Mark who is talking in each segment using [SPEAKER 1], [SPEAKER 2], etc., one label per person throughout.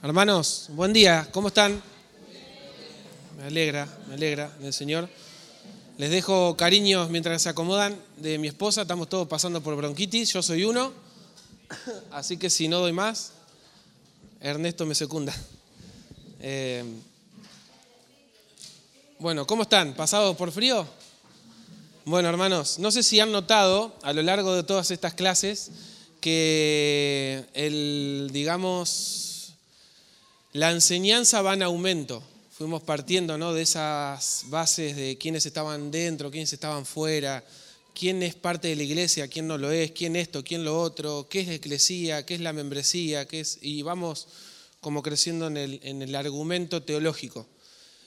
[SPEAKER 1] Hermanos, buen día, ¿cómo están? Me alegra, me alegra del Señor. Les dejo cariños mientras se acomodan de mi esposa, estamos todos pasando por bronquitis, yo soy uno, así que si no doy más, Ernesto me secunda. Eh, bueno, ¿cómo están? ¿Pasados por frío? Bueno, hermanos, no sé si han notado a lo largo de todas estas clases que el, digamos, la enseñanza va en aumento. Fuimos partiendo ¿no? de esas bases de quiénes estaban dentro, quiénes estaban fuera, quién es parte de la iglesia, quién no lo es, quién esto, quién lo otro, qué es la eclesía, qué es la membresía, qué es... y vamos como creciendo en el, en el argumento teológico.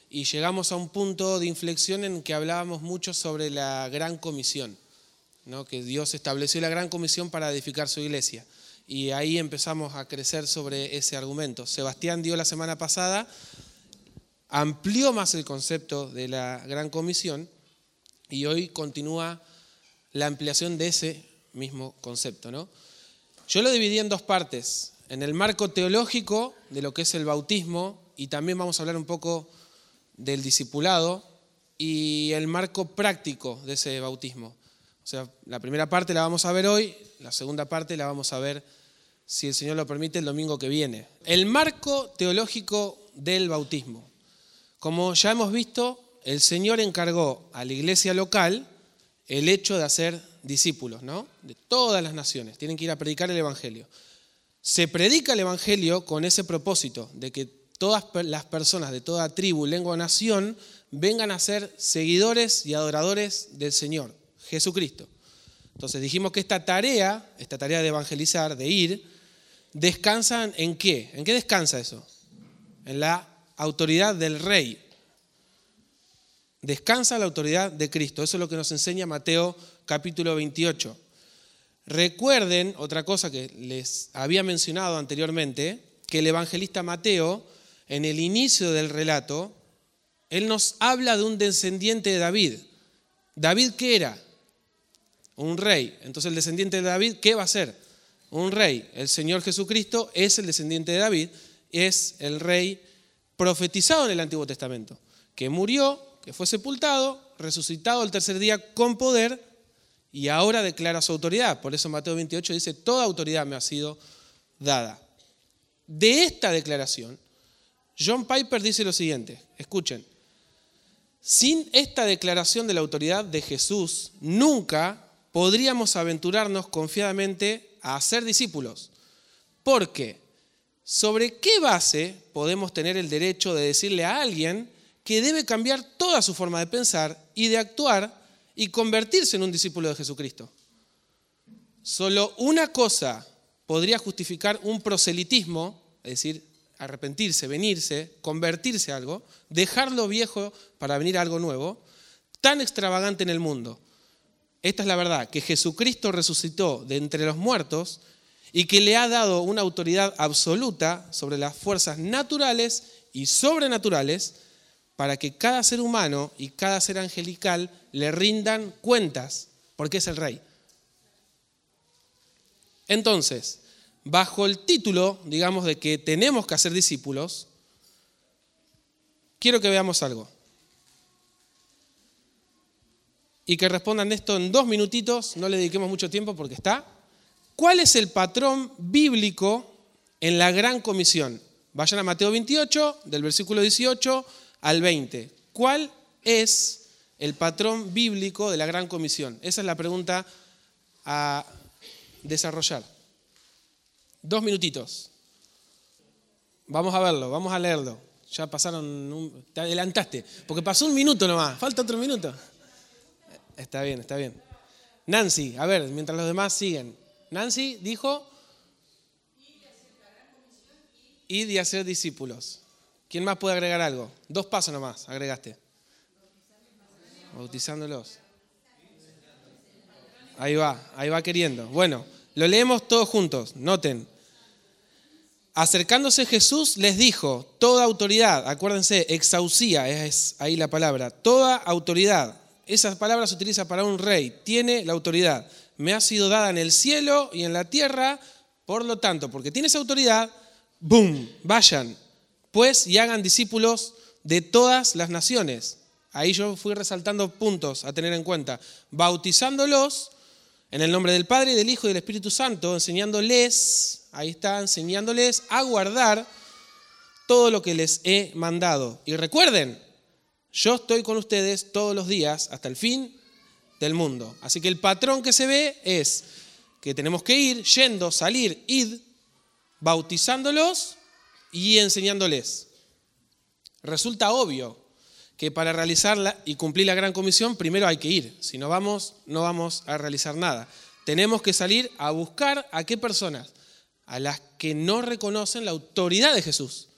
[SPEAKER 1] Y llegamos a un punto de inflexión en que hablábamos mucho sobre la gran comisión, ¿no? que Dios estableció la gran comisión para edificar su iglesia y ahí empezamos a crecer sobre ese argumento. Sebastián dio la semana pasada, amplió más el concepto de la gran comisión y hoy continúa la ampliación de ese mismo concepto. ¿no? Yo lo dividí en dos partes, en el marco teológico de lo que es el bautismo y también vamos a hablar un poco del discipulado y el marco práctico de ese bautismo. O sea, la primera parte la vamos a ver hoy, la segunda parte la vamos a ver si el Señor lo permite, el domingo que viene. El marco teológico del bautismo. Como ya hemos visto, el Señor encargó a la iglesia local el hecho de hacer discípulos, ¿no? De todas las naciones. Tienen que ir a predicar el Evangelio. Se predica el Evangelio con ese propósito, de que todas las personas de toda tribu, lengua o nación vengan a ser seguidores y adoradores del Señor, Jesucristo. Entonces dijimos que esta tarea, esta tarea de evangelizar, de ir, descansan en qué? ¿En qué descansa eso? En la autoridad del rey. Descansa la autoridad de Cristo. Eso es lo que nos enseña Mateo capítulo 28. Recuerden otra cosa que les había mencionado anteriormente, que el evangelista Mateo, en el inicio del relato, él nos habla de un descendiente de David. ¿David qué era? Un rey. Entonces el descendiente de David, ¿qué va a ser? Un rey. El Señor Jesucristo es el descendiente de David, es el rey profetizado en el Antiguo Testamento, que murió, que fue sepultado, resucitado el tercer día con poder y ahora declara su autoridad. Por eso Mateo 28 dice, toda autoridad me ha sido dada. De esta declaración, John Piper dice lo siguiente, escuchen, sin esta declaración de la autoridad de Jesús, nunca podríamos aventurarnos confiadamente a ser discípulos. Porque, ¿sobre qué base podemos tener el derecho de decirle a alguien que debe cambiar toda su forma de pensar y de actuar y convertirse en un discípulo de Jesucristo? Solo una cosa podría justificar un proselitismo, es decir, arrepentirse, venirse, convertirse a algo, dejarlo viejo para venir a algo nuevo, tan extravagante en el mundo esta es la verdad, que Jesucristo resucitó de entre los muertos y que le ha dado una autoridad absoluta sobre las fuerzas naturales y sobrenaturales para que cada ser humano y cada ser angelical le rindan cuentas, porque es el rey. Entonces, bajo el título, digamos, de que tenemos que hacer discípulos, quiero que veamos algo. Y que respondan esto en dos minutitos, no le dediquemos mucho tiempo porque está. ¿Cuál es el patrón bíblico en la gran comisión? Vayan a Mateo 28, del versículo 18 al 20. ¿Cuál es el patrón bíblico de la gran comisión? Esa es la pregunta a desarrollar. Dos minutitos. Vamos a verlo, vamos a leerlo. Ya pasaron, un, te adelantaste, porque pasó un minuto nomás, falta otro minuto. Está bien, está bien. Nancy, a ver, mientras los demás siguen. Nancy dijo, y hacer discípulos. ¿Quién más puede agregar algo? Dos pasos nomás, agregaste. Bautizándolos. Ahí va, ahí va queriendo. Bueno, lo leemos todos juntos. Noten. Acercándose Jesús les dijo, toda autoridad, acuérdense, exausía es ahí la palabra, toda autoridad esa palabra se utiliza para un rey, tiene la autoridad. Me ha sido dada en el cielo y en la tierra, por lo tanto, porque tiene esa autoridad, ¡boom! Vayan, pues, y hagan discípulos de todas las naciones. Ahí yo fui resaltando puntos a tener en cuenta. Bautizándolos en el nombre del Padre, del Hijo y del Espíritu Santo, enseñándoles, ahí está, enseñándoles a guardar todo lo que les he mandado. Y recuerden, yo estoy con ustedes todos los días hasta el fin del mundo. Así que el patrón que se ve es que tenemos que ir, yendo, salir, id, bautizándolos y enseñándoles. Resulta obvio que para realizarla y cumplir la gran comisión, primero hay que ir. Si no vamos, no vamos a realizar nada. Tenemos que salir a buscar a qué personas, a las que no reconocen la autoridad de Jesús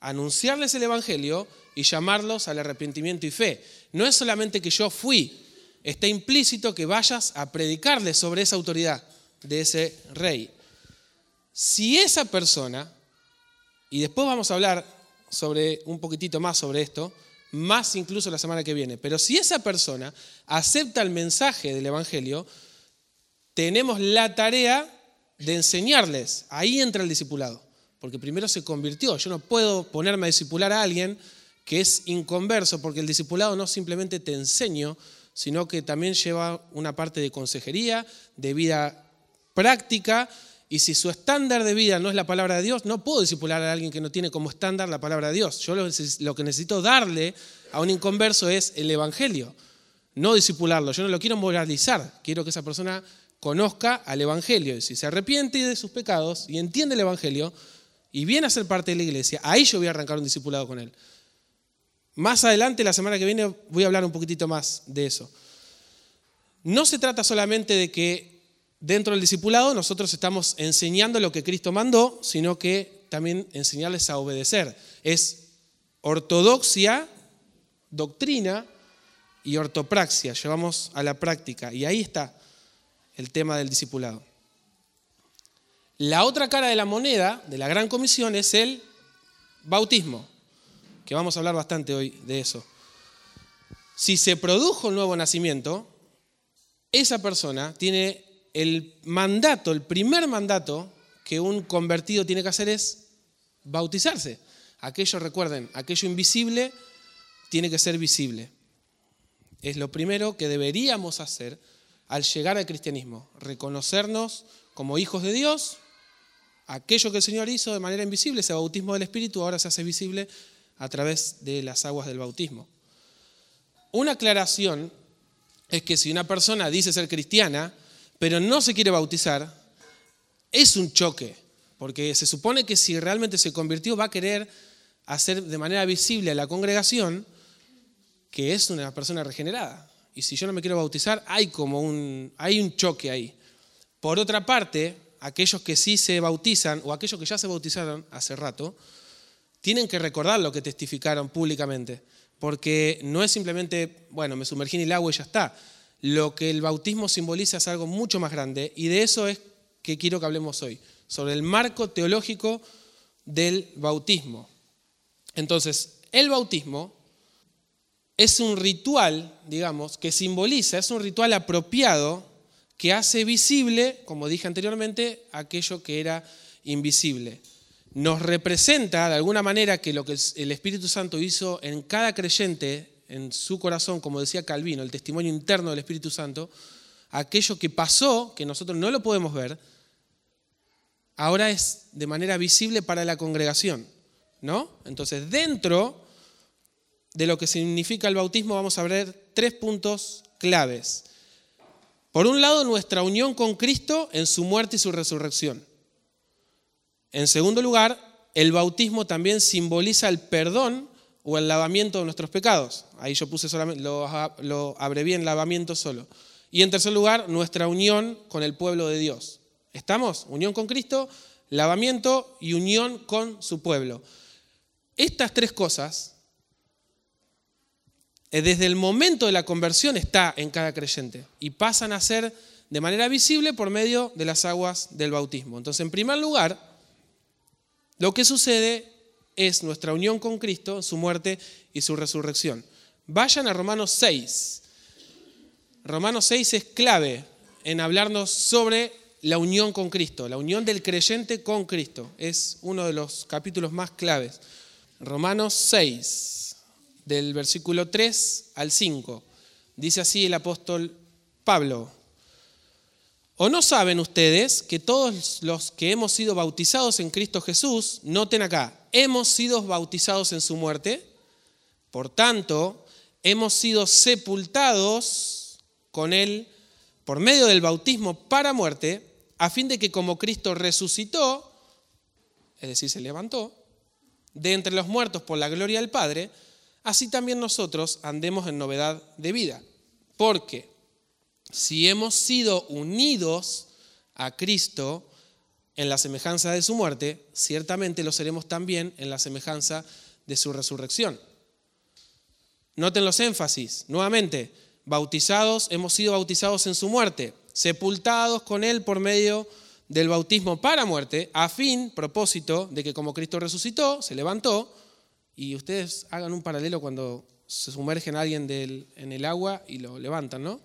[SPEAKER 1] anunciarles el Evangelio y llamarlos al arrepentimiento y fe. No es solamente que yo fui, está implícito que vayas a predicarles sobre esa autoridad de ese rey. Si esa persona, y después vamos a hablar sobre un poquitito más sobre esto, más incluso la semana que viene, pero si esa persona acepta el mensaje del Evangelio, tenemos la tarea de enseñarles. Ahí entra el discipulado porque primero se convirtió. Yo no puedo ponerme a discipular a alguien que es inconverso, porque el discipulado no simplemente te enseño, sino que también lleva una parte de consejería, de vida práctica, y si su estándar de vida no es la palabra de Dios, no puedo discipular a alguien que no tiene como estándar la palabra de Dios. Yo lo, que necesito darle a un inconverso es el Evangelio, no discipularlo. Yo no lo quiero moralizar, quiero que esa persona conozca al Evangelio. Y si se arrepiente de sus pecados y entiende el Evangelio, y viene a ser parte de la iglesia, ahí yo voy a arrancar un discipulado con él. Más adelante, la semana que viene, voy a hablar un poquitito más de eso. No se trata solamente de que dentro del discipulado nosotros estamos enseñando lo que Cristo mandó, sino que también enseñarles a obedecer. Es ortodoxia, doctrina y ortopraxia. Llevamos a la práctica. Y ahí está el tema del discipulado. La otra cara de la moneda de la gran comisión es el bautismo, que vamos a hablar bastante hoy de eso. Si se produjo un nuevo nacimiento, esa persona tiene el mandato, el primer mandato que un convertido tiene que hacer es bautizarse. Aquello, recuerden, aquello invisible tiene que ser visible. Es lo primero que deberíamos hacer al llegar al cristianismo, reconocernos como hijos de Dios aquello que el Señor hizo de manera invisible, ese bautismo del Espíritu, ahora se hace visible a través de las aguas del bautismo. Una aclaración es que si una persona dice ser cristiana, pero no se quiere bautizar, es un choque, porque se supone que si realmente se convirtió va a querer hacer de manera visible a la congregación que es una persona regenerada. Y si yo no me quiero bautizar, hay como un, hay un choque ahí. Por otra parte, aquellos que sí se bautizan o aquellos que ya se bautizaron hace rato, tienen que recordar lo que testificaron públicamente, porque no es simplemente, bueno, me sumergí en el agua y ya está. Lo que el bautismo simboliza es algo mucho más grande y de eso es que quiero que hablemos hoy, sobre el marco teológico del bautismo. Entonces, el bautismo es un ritual, digamos, que simboliza, es un ritual apropiado que hace visible, como dije anteriormente, aquello que era invisible. Nos representa de alguna manera que lo que el Espíritu Santo hizo en cada creyente, en su corazón, como decía Calvino, el testimonio interno del Espíritu Santo, aquello que pasó, que nosotros no lo podemos ver, ahora es de manera visible para la congregación. ¿no? Entonces, dentro de lo que significa el bautismo, vamos a ver tres puntos claves. Por un lado, nuestra unión con Cristo en su muerte y su resurrección. En segundo lugar, el bautismo también simboliza el perdón o el lavamiento de nuestros pecados. Ahí yo puse solamente, lo, lo abrevié en lavamiento solo. Y en tercer lugar, nuestra unión con el pueblo de Dios. ¿Estamos? Unión con Cristo, lavamiento y unión con su pueblo. Estas tres cosas eh, desde el momento de la conversión está en cada creyente y pasan a ser de manera visible por medio de las aguas del bautismo. Entonces, en primer lugar, lo que sucede es nuestra unión con Cristo, su muerte y su resurrección. Vayan a Romanos 6. Romanos 6 es clave en hablarnos sobre la unión con Cristo, la unión del creyente con Cristo. Es uno de los capítulos más claves. Romanos 6, del versículo 3 al 5. Dice así el apóstol Pablo. ¿O no saben ustedes que todos los que hemos sido bautizados en Cristo Jesús, noten acá, hemos sido bautizados en su muerte? Por tanto, hemos sido sepultados con Él por medio del bautismo para muerte, a fin de que como Cristo resucitó, es decir, se levantó, de entre los muertos por la gloria del Padre, así también nosotros andemos en novedad de vida. Porque si hemos sido unidos a Cristo en la semejanza de su muerte, ciertamente lo seremos también en la semejanza de su resurrección. Noten los énfasis, nuevamente, bautizados, hemos sido bautizados en su muerte, sepultados con él por medio del bautismo para muerte, a fin, propósito, de que como Cristo resucitó, se levantó, y ustedes hagan un paralelo cuando se sumergen a alguien en el agua y lo levantan, ¿no?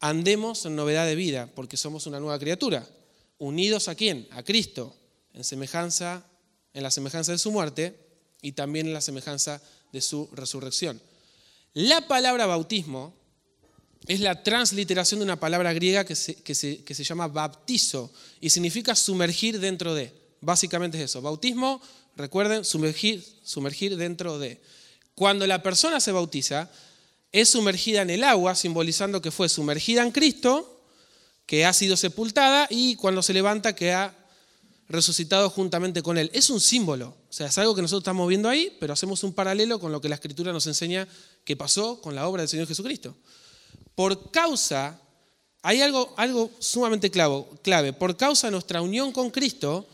[SPEAKER 1] Andemos en novedad de vida, porque somos una nueva criatura. Unidos a quién? A Cristo, en semejanza, en la semejanza de su muerte y también en la semejanza de su resurrección. La palabra bautismo es la transliteración de una palabra griega que se, que se, que se llama baptizo y significa sumergir dentro de. Básicamente es eso. Bautismo, recuerden, sumergir, sumergir dentro de. Cuando la persona se bautiza, es sumergida en el agua, simbolizando que fue sumergida en Cristo, que ha sido sepultada y cuando se levanta que ha resucitado juntamente con Él. Es un símbolo, o sea, es algo que nosotros estamos viendo ahí, pero hacemos un paralelo con lo que la Escritura nos enseña que pasó con la obra del Señor Jesucristo. Por causa, hay algo, algo sumamente clave, por causa de nuestra unión con Cristo,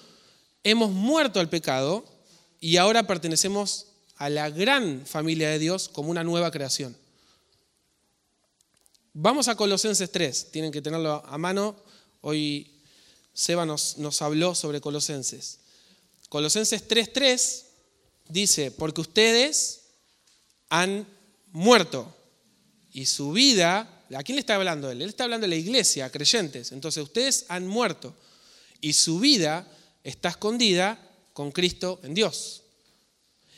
[SPEAKER 1] hemos muerto al pecado y ahora pertenecemos a la gran familia de Dios como una nueva creación. Vamos a Colosenses 3, tienen que tenerlo a mano. Hoy Seba nos, habló sobre Colosenses. Colosenses 3.3 dice, porque ustedes han muerto y su vida, ¿a quién le está hablando él? Él está hablando de la iglesia, a creyentes. Entonces ustedes han muerto y su vida está escondida con Cristo en Dios.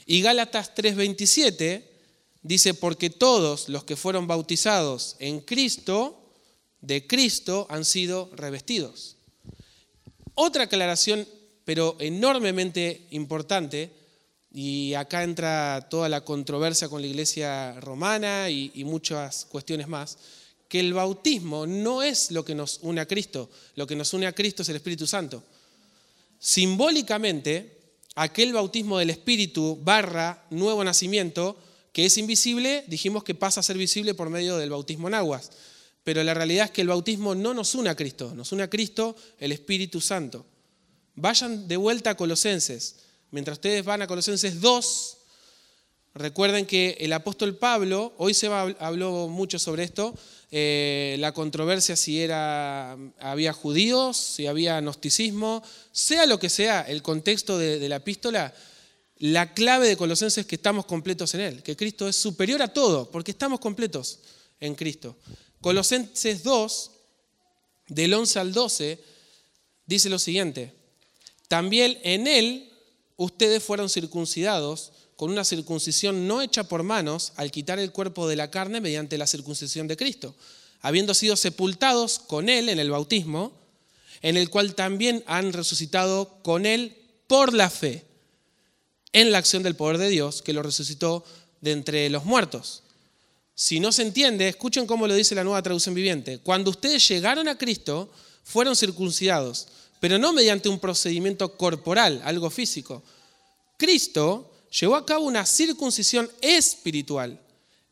[SPEAKER 1] Y Gálatas 3.27 dice, porque todos los que fueron bautizados en Cristo, de Cristo han sido revestidos. Otra aclaración, pero enormemente importante, y acá entra toda la controversia con la iglesia romana y, muchas cuestiones más, que el bautismo no es lo que nos une a Cristo, lo que nos une a Cristo es el Espíritu Santo. Simbólicamente, aquel bautismo del Espíritu barra nuevo nacimiento que es invisible, dijimos que pasa a ser visible por medio del bautismo en aguas. Pero la realidad es que el bautismo no nos une a Cristo, nos une a Cristo el Espíritu Santo. Vayan de vuelta a Colosenses. Mientras ustedes van a Colosenses 2, recuerden que el apóstol Pablo, hoy se habló mucho sobre esto, eh, la controversia si era, había judíos, si había gnosticismo, sea lo que sea el contexto de la epístola, la clave de Colosenses es que estamos completos en Él, que Cristo es superior a todo, porque estamos completos en Cristo. Colosenses 2, del 11 al 12, dice lo siguiente, también en Él ustedes fueron circuncidados con una circuncisión no hecha por manos al quitar el cuerpo de la carne mediante la circuncisión de Cristo, habiendo sido sepultados con Él en el bautismo, en el cual también han resucitado con Él por la fe en la acción del poder de Dios que lo resucitó de entre los muertos. Si no se entiende, escuchen cómo lo dice la nueva traducción viviente. Cuando ustedes llegaron a Cristo, fueron circuncidados, pero no mediante un procedimiento corporal, algo físico. Cristo llevó a cabo una circuncisión espiritual,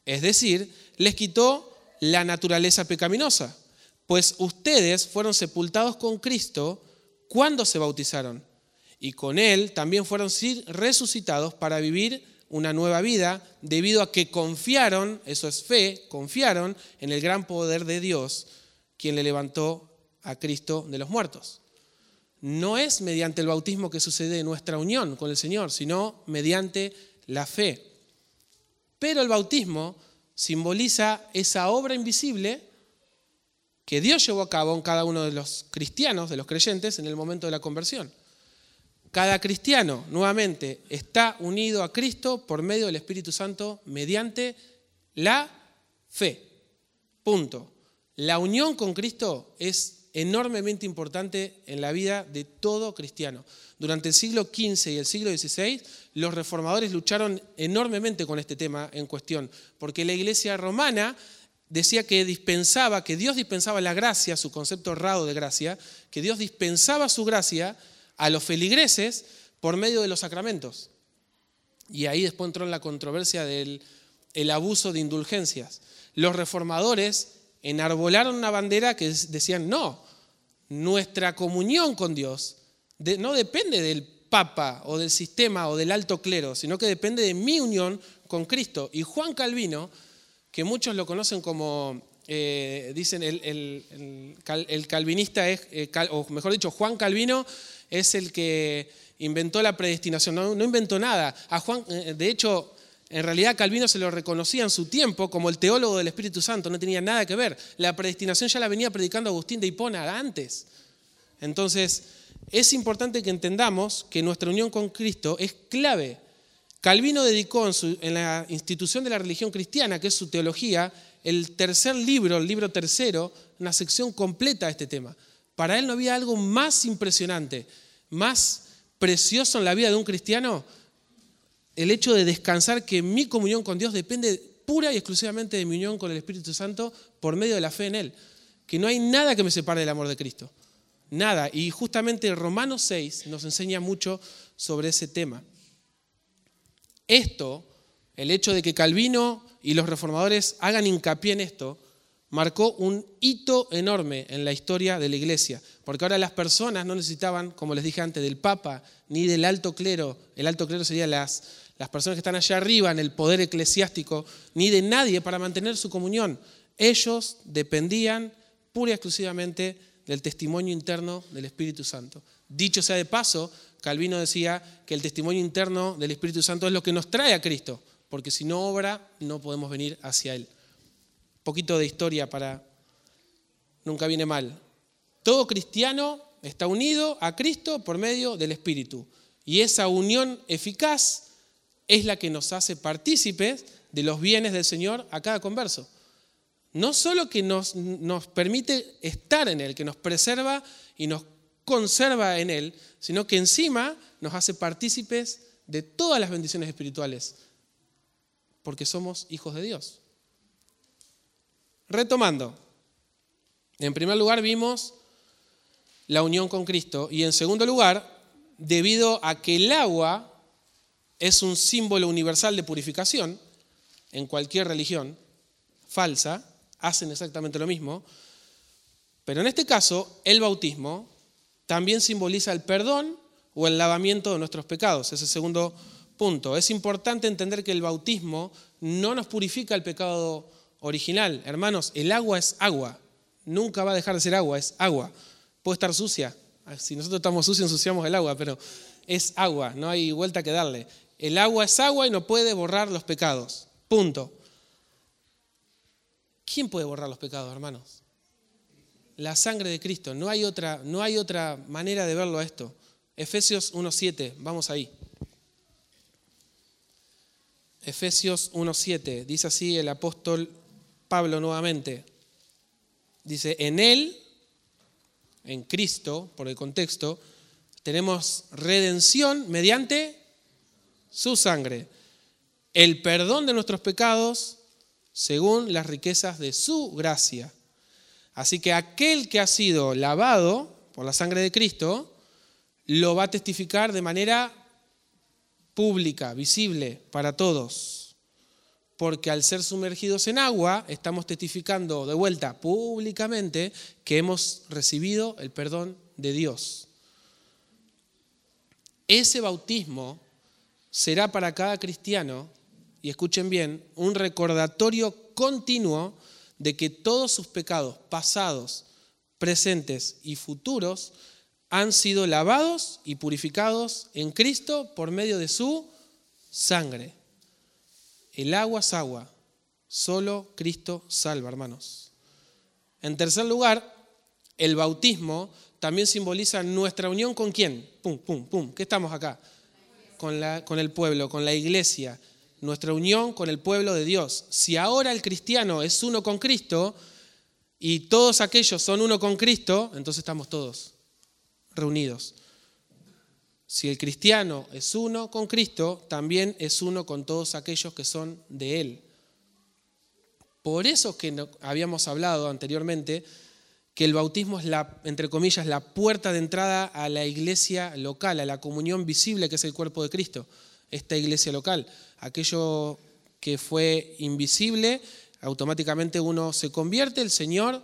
[SPEAKER 1] es decir, les quitó la naturaleza pecaminosa, pues ustedes fueron sepultados con Cristo cuando se bautizaron y con Él también fueron resucitados para vivir una nueva vida debido a que confiaron, eso es fe, confiaron en el gran poder de Dios, quien le levantó a Cristo de los muertos. No es mediante el bautismo que sucede nuestra unión con el Señor, sino mediante la fe. Pero el bautismo simboliza esa obra invisible que Dios llevó a cabo en cada uno de los cristianos, de los creyentes, en el momento de la conversión. Cada cristiano, nuevamente, está unido a Cristo por medio del Espíritu Santo mediante la fe. Punto. La unión con Cristo es enormemente importante en la vida de todo cristiano. Durante el siglo XV y el siglo XVI, los reformadores lucharon enormemente con este tema en cuestión, porque la iglesia romana decía que dispensaba, que Dios dispensaba la gracia, su concepto errado de gracia, que Dios dispensaba su gracia a los feligreses por medio de los sacramentos. Y ahí después entró en la controversia del el abuso de indulgencias. Los reformadores enarbolaron una bandera que decían, no, nuestra comunión con Dios no depende del Papa o del sistema o del alto clero, sino que depende de mi unión con Cristo. Y Juan Calvino que muchos lo conocen como, eh, dicen, el, calvinista es, eh, o mejor dicho, Juan Calvino es el que inventó la predestinación, no, inventó nada. A Juan, eh, de hecho, en realidad Calvino se lo reconocía en su tiempo como el teólogo del Espíritu Santo, no tenía nada que ver. La predestinación ya la venía predicando Agustín de Hipona antes. Entonces, es importante que entendamos que nuestra unión con Cristo es clave Calvino dedicó en, la institución de la religión cristiana, que es su teología, el tercer libro, el libro tercero, una sección completa a este tema. Para él no había algo más impresionante, más precioso en la vida de un cristiano, el hecho de descansar que mi comunión con Dios depende pura y exclusivamente de mi unión con el Espíritu Santo por medio de la fe en Él. Que no hay nada que me separe del amor de Cristo. Nada. Y justamente Romanos 6 nos enseña mucho sobre ese tema. Esto, el hecho de que Calvino y los reformadores hagan hincapié en esto, marcó un hito enorme en la historia de la iglesia, porque ahora las personas no necesitaban, como les dije antes, del Papa ni del alto clero, el alto clero sería las, las personas que están allá arriba en el poder eclesiástico, ni de nadie para mantener su comunión. Ellos dependían pura y exclusivamente del testimonio interno del Espíritu Santo. Dicho sea de paso, Calvino decía que el testimonio interno del Espíritu Santo es lo que nos trae a Cristo, porque si no obra no podemos venir hacia Él. Un poquito de historia para... Nunca viene mal. Todo cristiano está unido a Cristo por medio del Espíritu. Y esa unión eficaz es la que nos hace partícipes de los bienes del Señor a cada converso. No solo que nos, nos permite estar en Él, que nos preserva y nos conserva en Él, sino que encima nos hace partícipes de todas las bendiciones espirituales, porque somos hijos de Dios. Retomando, en primer lugar vimos la unión con Cristo y en segundo lugar, debido a que el agua es un símbolo universal de purificación, en cualquier religión falsa, hacen exactamente lo mismo, pero en este caso el bautismo también simboliza el perdón o el lavamiento de nuestros pecados. Ese segundo punto. Es importante entender que el bautismo no nos purifica el pecado original. Hermanos, el agua es agua. Nunca va a dejar de ser agua, es agua. Puede estar sucia. Si nosotros estamos sucios, ensuciamos el agua, pero es agua, no hay vuelta que darle. El agua es agua y no puede borrar los pecados. Punto. ¿Quién puede borrar los pecados, hermanos? la sangre de Cristo. No hay otra, no hay otra manera de verlo a esto. Efesios 1.7, vamos ahí. Efesios 1.7, dice así el apóstol Pablo nuevamente. Dice, en Él, en Cristo, por el contexto, tenemos redención mediante su sangre, el perdón de nuestros pecados según las riquezas de su gracia Así que aquel que ha sido lavado por la sangre de Cristo, lo va a testificar de manera pública, visible para todos. Porque al ser sumergidos en agua, estamos testificando de vuelta públicamente que hemos recibido el perdón de Dios. Ese bautismo será para cada cristiano, y escuchen bien, un recordatorio continuo de que todos sus pecados pasados, presentes y futuros han sido lavados y purificados en Cristo por medio de su sangre. El agua es agua, solo Cristo salva, hermanos. En tercer lugar, el bautismo también simboliza nuestra unión con quién. Pum, pum, pum. ¿Qué estamos acá? Con, con el pueblo, con la iglesia. Nuestra unión con el pueblo de Dios. Si ahora el cristiano es uno con Cristo y todos aquellos son uno con Cristo, entonces estamos todos reunidos. Si el cristiano es uno con Cristo, también es uno con todos aquellos que son de Él. Por eso que habíamos hablado anteriormente que el bautismo es la, entre comillas, la puerta de entrada a la iglesia local, a la comunión visible que es el cuerpo de Cristo, esta iglesia local. Aquello que fue invisible, automáticamente uno se convierte, el Señor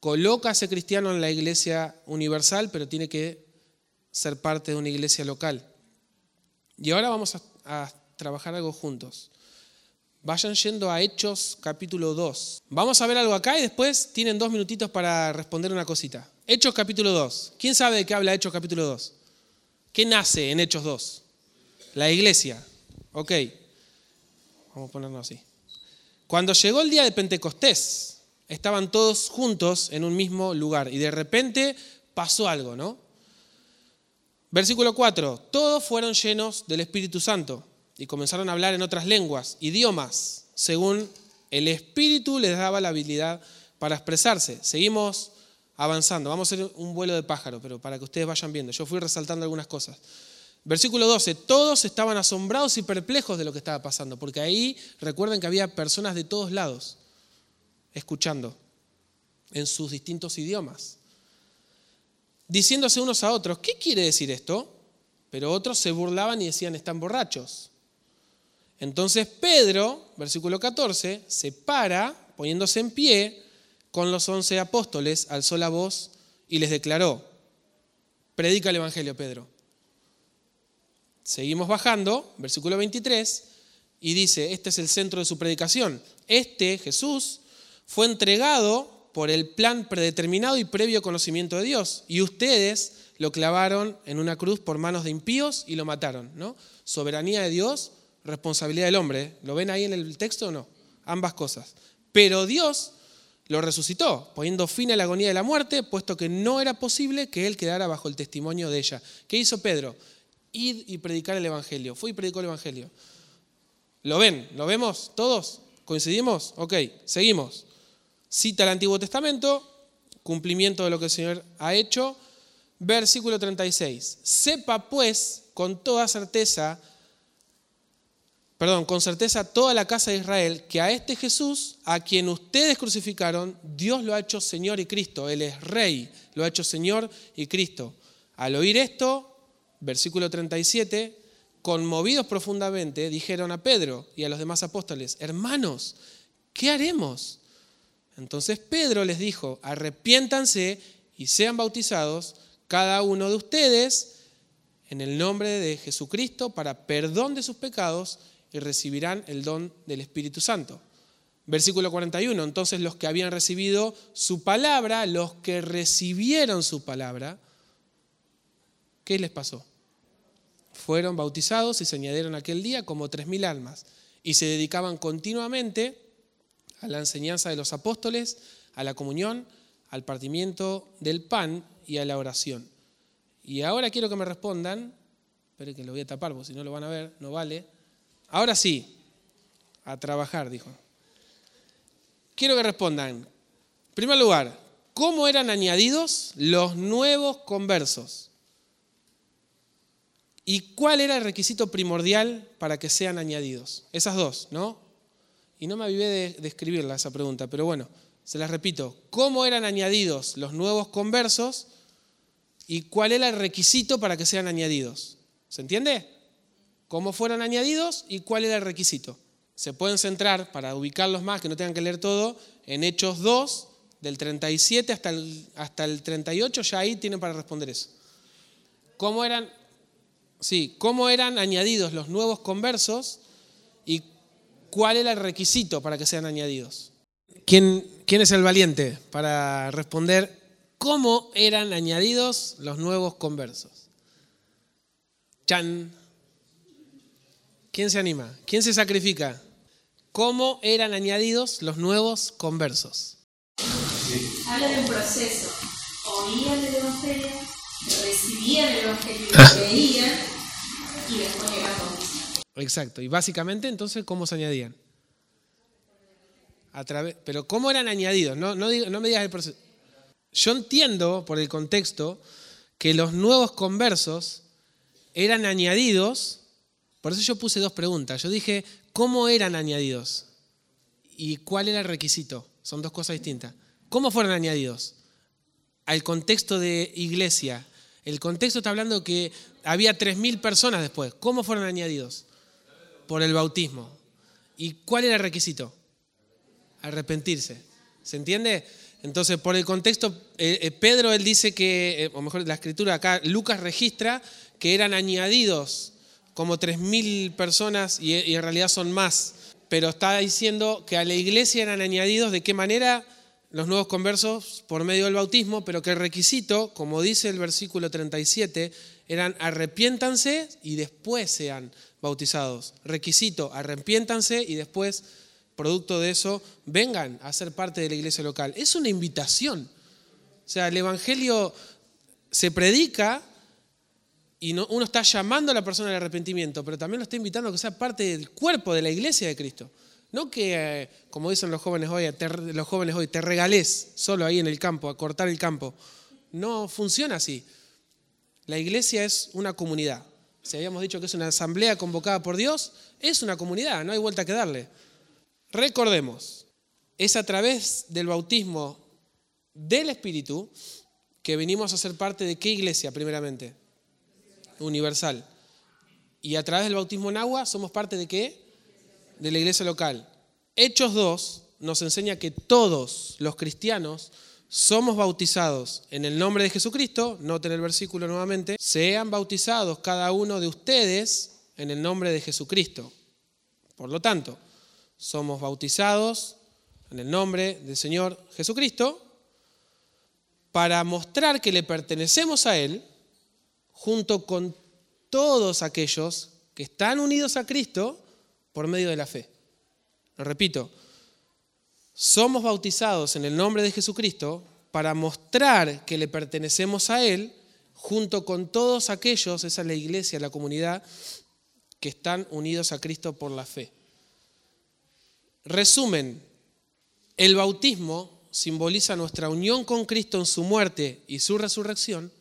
[SPEAKER 1] coloca a ese cristiano en la iglesia universal, pero tiene que ser parte de una iglesia local. Y ahora vamos a, a trabajar algo juntos. Vayan yendo a Hechos capítulo 2. Vamos a ver algo acá y después tienen dos minutitos para responder una cosita. Hechos capítulo 2. ¿Quién sabe de qué habla Hechos capítulo 2? ¿Qué nace en Hechos 2? La iglesia. Ok. Vamos a ponerlo así. Cuando llegó el día de Pentecostés, estaban todos juntos en un mismo lugar y de repente pasó algo, ¿no? Versículo 4. Todos fueron llenos del Espíritu Santo y comenzaron a hablar en otras lenguas, idiomas, según el Espíritu les daba la habilidad para expresarse. Seguimos avanzando, vamos a hacer un vuelo de pájaro, pero para que ustedes vayan viendo, yo fui resaltando algunas cosas. Versículo 12, todos estaban asombrados y perplejos de lo que estaba pasando, porque ahí recuerden que había personas de todos lados escuchando en sus distintos idiomas, diciéndose unos a otros, ¿qué quiere decir esto? Pero otros se burlaban y decían, están borrachos. Entonces Pedro, versículo 14, se para, poniéndose en pie, con los once apóstoles, alzó la voz y les declaró, predica el Evangelio, Pedro. Seguimos bajando, versículo 23, y dice, este es el centro de su predicación. Este, Jesús, fue entregado por el plan predeterminado y previo conocimiento de Dios, y ustedes lo clavaron en una cruz por manos de impíos y lo mataron, ¿no? Soberanía de Dios responsabilidad del hombre. ¿Lo ven ahí en el texto o no? Ambas cosas. Pero Dios lo resucitó, poniendo fin a la agonía de la muerte, puesto que no era posible que él quedara bajo el testimonio de ella. ¿Qué hizo Pedro? Ir y predicar el Evangelio. Fue y predicó el Evangelio. ¿Lo ven? ¿Lo vemos todos? ¿Coincidimos? Ok, seguimos. Cita el Antiguo Testamento, cumplimiento de lo que el Señor ha hecho. Versículo 36. Sepa pues con toda certeza perdón, con certeza toda la casa de Israel, que a este Jesús, a quien ustedes crucificaron, Dios lo ha hecho Señor y Cristo. Él es Rey, lo ha hecho Señor y Cristo. Al oír esto, versículo 37, conmovidos profundamente, dijeron a Pedro y a los demás apóstoles, hermanos, ¿qué haremos? Entonces Pedro les dijo, arrepiéntanse y sean bautizados cada uno de ustedes en el nombre de Jesucristo para perdón de sus pecados y recibirán el don del Espíritu Santo. Versículo 41, entonces los que habían recibido su palabra, los que recibieron su palabra, ¿qué les pasó? Fueron bautizados y se añadieron aquel día como tres mil almas y se dedicaban continuamente a la enseñanza de los apóstoles, a la comunión, al partimiento del pan y a la oración. Y ahora quiero que me respondan, esperen que lo voy a tapar porque si no lo van a ver, no vale. Ahora sí, a trabajar, dijo. Quiero que respondan. En primer lugar, ¿cómo eran añadidos los nuevos conversos? ¿Y cuál era el requisito primordial para que sean añadidos? Esas dos, ¿no? Y no me avivé de, escribirla esa pregunta, pero bueno, se las repito. ¿Cómo eran añadidos los nuevos conversos? ¿Y cuál era el requisito para que sean añadidos? ¿Se entiende? cómo fueron añadidos y cuál era el requisito. Se pueden centrar, para ubicarlos más, que no tengan que leer todo, en Hechos 2, del 37 hasta el, hasta el 38, ya ahí tienen para responder eso. ¿Cómo eran, sí, cómo eran añadidos los nuevos conversos cuál era el requisito para que sean añadidos? ¿Quién, quién es el valiente para responder cómo eran añadidos los nuevos conversos? Chan. ¿Quién se anima? ¿Quién se sacrifica? ¿Cómo eran añadidos los nuevos conversos?
[SPEAKER 2] habla de un proceso. Oían el Evangelio, recibían el Evangelio, lo creían y después.
[SPEAKER 1] Exacto. Y básicamente, entonces, ¿cómo se añadían? Pero ¿cómo eran añadidos? No, no, no me digas el proceso. Yo entiendo, por el contexto, que los nuevos conversos eran añadidos, por eso yo puse dos preguntas. Yo dije, ¿cómo eran añadidos? ¿Y cuál era el requisito? Son dos cosas distintas. ¿Cómo fueron añadidos? Al contexto de iglesia. El contexto está hablando que había 3.000 personas después. ¿Cómo fueron añadidos? Por el bautismo. ¿Y cuál era el requisito? Arrepentirse. ¿Se entiende? Entonces, por el contexto, eh, eh, Pedro, él dice que, eh, o mejor la escritura acá, Lucas registra que eran añadidos como 3.000 personas y, y en realidad son más. Pero está diciendo que a la iglesia eran añadidos de qué manera los nuevos conversos por medio del bautismo, pero que el requisito, como dice el versículo 37, eran arrepiéntanse y después sean bautizados. Requisito, arrepiéntanse y después, producto de eso, vengan a ser parte de la iglesia local. Es una invitación. O sea, el Evangelio se predica y no- uno está llamando a la persona al arrepentimiento, pero también lo está invitando a que sea parte del cuerpo de la iglesia de Cristo. No que, eh, como dicen los jóvenes hoy, te- los jóvenes hoy, te regales solo ahí en el campo, a cortar el campo. No funciona así. La iglesia es una comunidad. Si habíamos dicho que es una asamblea convocada por Dios, es una comunidad, no hay vuelta que darle. Recordemos, es a través del bautismo del Espíritu que venimos a ser parte de qué iglesia primeramente? Universal. Y a través del bautismo en agua somos parte de qué? De la iglesia local. Hechos 2 nos enseña que todos los cristianos somos bautizados en el nombre de Jesucristo, noten el versículo nuevamente, sean bautizados cada uno de ustedes en el nombre de Jesucristo. Por lo tanto, somos bautizados en el nombre del Señor Jesucristo para mostrar que le pertenecemos a Él junto con todos aquellos que están unidos a Cristo por medio de la fe. Lo repito, somos bautizados en el nombre de Jesucristo para mostrar que le pertenecemos a Él junto con todos aquellos, esa es la iglesia, la comunidad, que están unidos a Cristo por la fe. Resumen, el bautismo simboliza nuestra unión con Cristo en su muerte y su resurrección,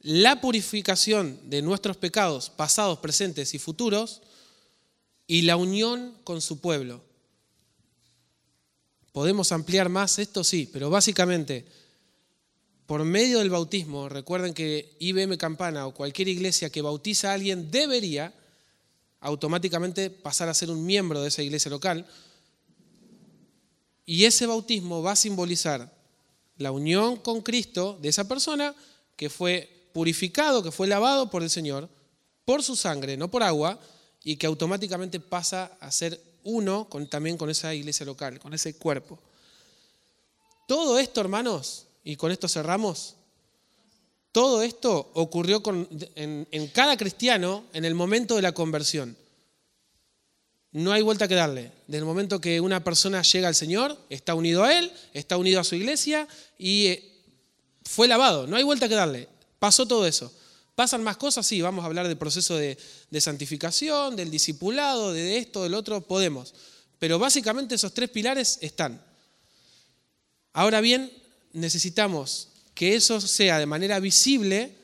[SPEAKER 1] la purificación de nuestros pecados pasados, presentes y futuros, y la unión con su pueblo. ¿Podemos ampliar más esto? Sí, pero básicamente, por medio del bautismo, recuerden que IBM Campana o cualquier iglesia que bautiza a alguien debería automáticamente pasar a ser un miembro de esa iglesia local. Y ese bautismo va a simbolizar la unión con Cristo de esa persona que fue purificado, que fue lavado por el Señor, por su sangre, no por agua, y que automáticamente pasa a ser uno con, también con esa iglesia local, con ese cuerpo. Todo esto, hermanos, y con esto cerramos, todo esto ocurrió con- en, en cada cristiano en el momento de la conversión. No hay vuelta que darle. Desde el momento que una persona llega al Señor, está unido a Él, está unido a su iglesia y eh, fue lavado. No hay vuelta que darle. Pasó todo eso. ¿Pasan más cosas? Sí, vamos a hablar del proceso de, santificación, del discipulado, de esto, del otro, podemos. Pero básicamente esos tres pilares están. Ahora bien, necesitamos que eso sea de manera visible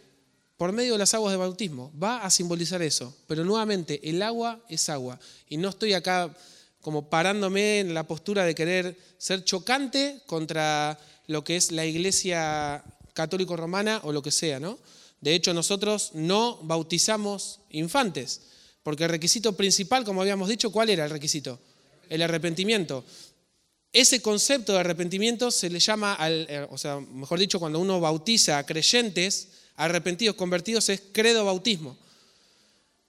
[SPEAKER 1] por medio de las aguas de bautismo. Va a simbolizar eso. Pero nuevamente, el agua es agua. Y no estoy acá como parándome en la postura de querer ser chocante contra lo que es la iglesia católico romana o lo que sea, ¿no? De hecho, nosotros no bautizamos infantes, porque el requisito principal, como habíamos dicho, ¿cuál era el requisito? El arrepentimiento. Ese concepto de arrepentimiento se le llama, al, eh, o sea, mejor dicho, cuando uno bautiza a creyentes arrepentidos, convertidos, es credo bautismo.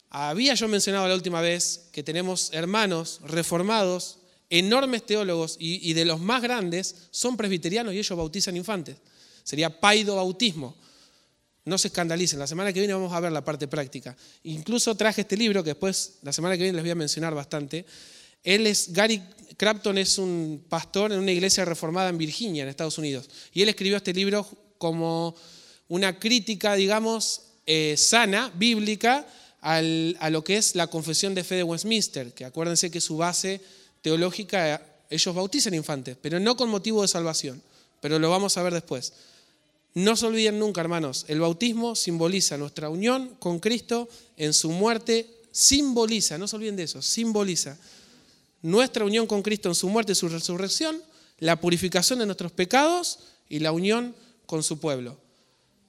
[SPEAKER 1] Había yo mencionado la última vez que tenemos hermanos reformados, enormes teólogos y, y de los más grandes son presbiterianos y ellos bautizan infantes. Sería paido bautismo. No se escandalicen, la semana que viene vamos a ver la parte práctica. Incluso traje este libro que después, la semana que viene les voy a mencionar bastante, Él es, Gary Crapton es un pastor en una iglesia reformada en Virginia, en Estados Unidos. Y él escribió este libro como una crítica, digamos, eh, sana, bíblica, a lo que es la confesión de fe de Westminster, que acuérdense que su base teológica, ellos bautizan infantes, pero no con motivo de salvación, pero lo vamos a ver después. No se olviden nunca, hermanos, el bautismo simboliza nuestra unión con Cristo en su muerte, simboliza, no se olviden de eso, simboliza nuestra unión con Cristo en su muerte y su resurrección, la purificación de nuestros pecados y la unión con su pueblo.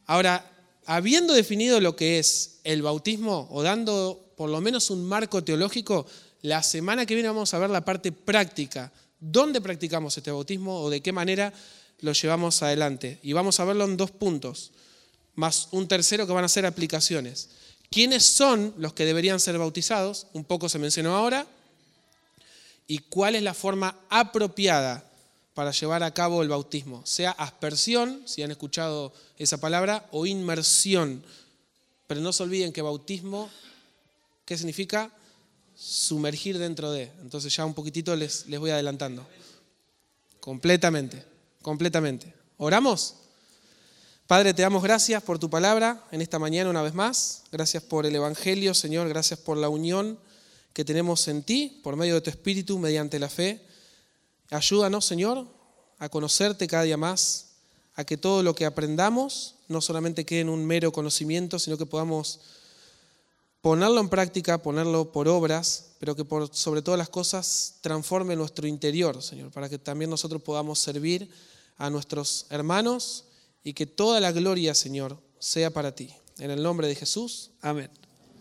[SPEAKER 1] Ahora, habiendo definido lo que es el bautismo o dando por lo menos un marco teológico, la semana que viene vamos a ver la parte práctica. ¿Dónde practicamos este bautismo o de qué manera lo llevamos adelante? Y vamos a verlo en dos puntos, más un tercero que van a ser aplicaciones. ¿Quiénes son los que deberían ser bautizados? Un poco se mencionó ahora. ¿Y cuál es la forma apropiada para llevar a cabo el bautismo, sea aspersión, si han escuchado esa palabra, o inmersión. Pero no se olviden que bautismo, ¿qué significa? Sumergir dentro de. Entonces ya un poquitito les, les voy adelantando. Completamente, completamente. ¿Oramos? Padre, te damos gracias por tu palabra en esta mañana una vez más. Gracias por el Evangelio, Señor. Gracias por la unión que tenemos en ti, por medio de tu Espíritu, mediante la fe. Ayúdanos, Señor, a conocerte cada día más, a que todo lo que aprendamos no solamente quede en un mero conocimiento, sino que podamos ponerlo en práctica, ponerlo por obras, pero que sobre todas las cosas transforme nuestro interior, Señor, para que también nosotros podamos servir a nuestros hermanos y que toda la gloria, Señor, sea para ti. En el nombre de Jesús, amén.